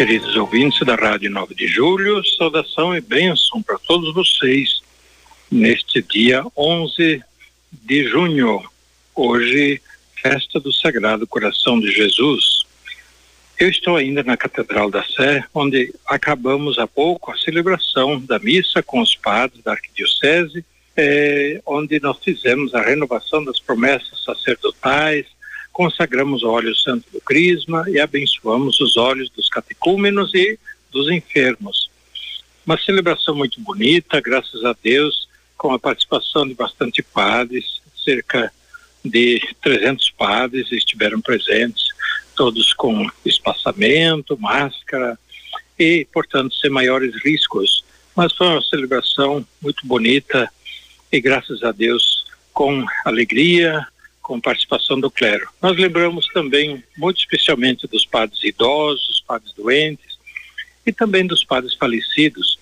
Queridos ouvintes da Rádio 9 de Julho, saudação e bênção para todos vocês neste dia 11 de junho, hoje, festa do Sagrado Coração de Jesus. Eu estou ainda na Catedral da Sé, onde acabamos há pouco a celebração da missa com os padres da Arquidiocese, eh, onde nós fizemos a renovação das promessas sacerdotais, consagramos o óleo santo do Crisma e abençoamos os olhos dos catecúmenos e dos enfermos. Uma celebração muito bonita, graças a Deus, com a participação de bastante padres, cerca de 300 padres estiveram presentes, todos com espaçamento, máscara e, portanto, sem maiores riscos. Mas foi uma celebração muito bonita e, graças a Deus, com alegria, com participação do clero. Nós lembramos também, muito especialmente, dos padres idosos, padres doentes e também dos padres falecidos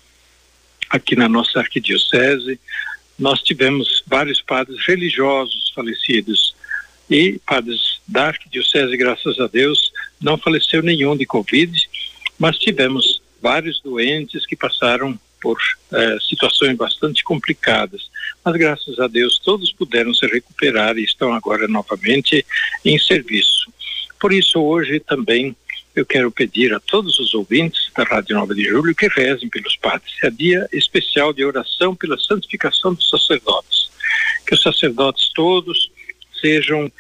aqui na nossa arquidiocese, nós tivemos vários padres religiosos falecidos e padres da arquidiocese, graças a Deus, não faleceu nenhum de Covid, mas tivemos vários doentes que passaram por eh, situações bastante complicadas. Mas graças a Deus todos puderam se recuperar e estão agora novamente em serviço. Por isso hoje também eu quero pedir a todos os ouvintes da Rádio 9 de Julho que rezem pelos padres. É dia especial de oração pela santificação dos sacerdotes. Que os sacerdotes todos sejam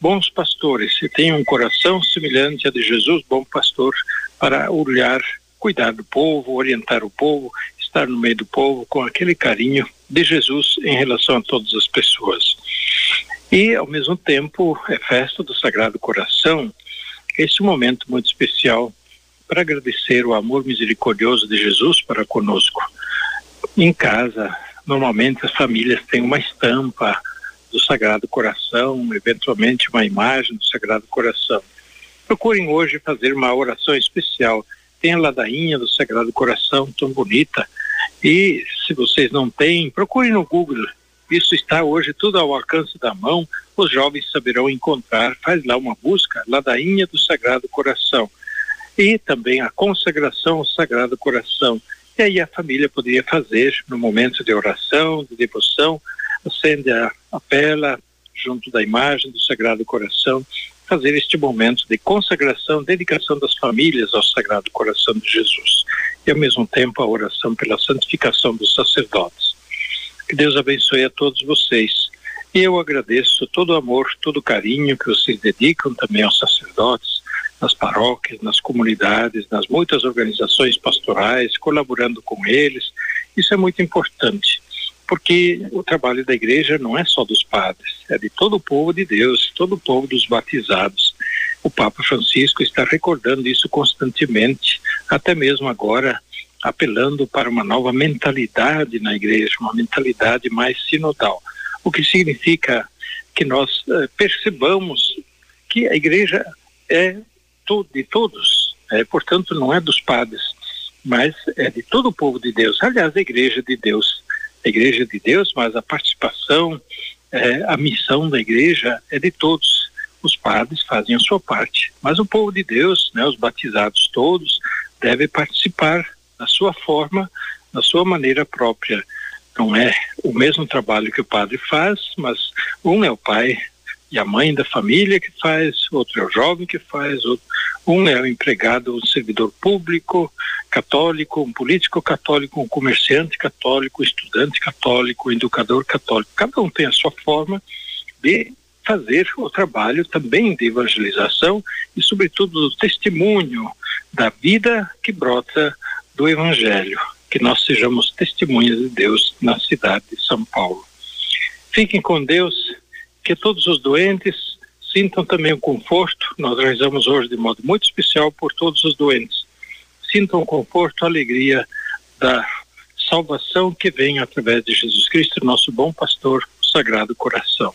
bons pastores e tenham um coração semelhante a de Jesus, bom pastor, para olhar, cuidar do povo, orientar o povo, estar no meio do povo com aquele carinho de Jesus em relação a todas as pessoas. E, ao mesmo tempo, é festa do Sagrado Coração este momento muito especial para agradecer o amor misericordioso de Jesus para conosco. Em casa, normalmente as famílias têm uma estampa do Sagrado Coração, eventualmente uma imagem do Sagrado Coração. Procurem hoje fazer uma oração especial. Tem a ladainha do Sagrado Coração tão bonita. E se vocês não têm, procurem no Google isso está hoje tudo ao alcance da mão, os jovens saberão encontrar, faz lá uma busca, ladainha do Sagrado Coração. E também a consagração ao Sagrado Coração. E aí a família poderia fazer no momento de oração, de devoção, acende a, a vela junto da imagem do Sagrado Coração, fazer este momento de consagração, dedicação das famílias ao Sagrado Coração de Jesus. E ao mesmo tempo a oração pela santificação dos sacerdotes. Que Deus abençoe a todos vocês. E eu agradeço todo o amor, todo o carinho que vocês dedicam também aos sacerdotes, nas paróquias, nas comunidades, nas muitas organizações pastorais, colaborando com eles. Isso é muito importante, porque o trabalho da igreja não é só dos padres, é de todo o povo de Deus, todo o povo dos batizados. O Papa Francisco está recordando isso constantemente, até mesmo agora apelando para uma nova mentalidade na igreja, uma mentalidade mais sinodal, o que significa que nós eh, percebamos que a igreja é de todos, é, portanto não é dos padres, mas é de todo o povo de Deus. Aliás, a igreja de Deus, a igreja de Deus, mas a participação, é, a missão da igreja é de todos. Os padres fazem a sua parte, mas o povo de Deus, né, os batizados todos, devem participar na sua forma, na sua maneira própria. Não é o mesmo trabalho que o padre faz, mas um é o pai e a mãe da família que faz, outro é o jovem que faz, outro, um é o empregado, o servidor público católico, um político católico, um comerciante católico, um estudante católico, um educador católico. Cada um tem a sua forma de fazer o trabalho também de evangelização e, sobretudo, do testemunho da vida que brota do Evangelho, que nós sejamos testemunhas de Deus na cidade de São Paulo. Fiquem com Deus, que todos os doentes sintam também o conforto. Nós rezamos hoje de modo muito especial por todos os doentes. Sintam o conforto, a alegria da salvação que vem através de Jesus Cristo, nosso bom pastor, o Sagrado Coração.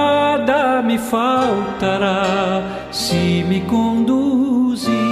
me faltará se me conduzir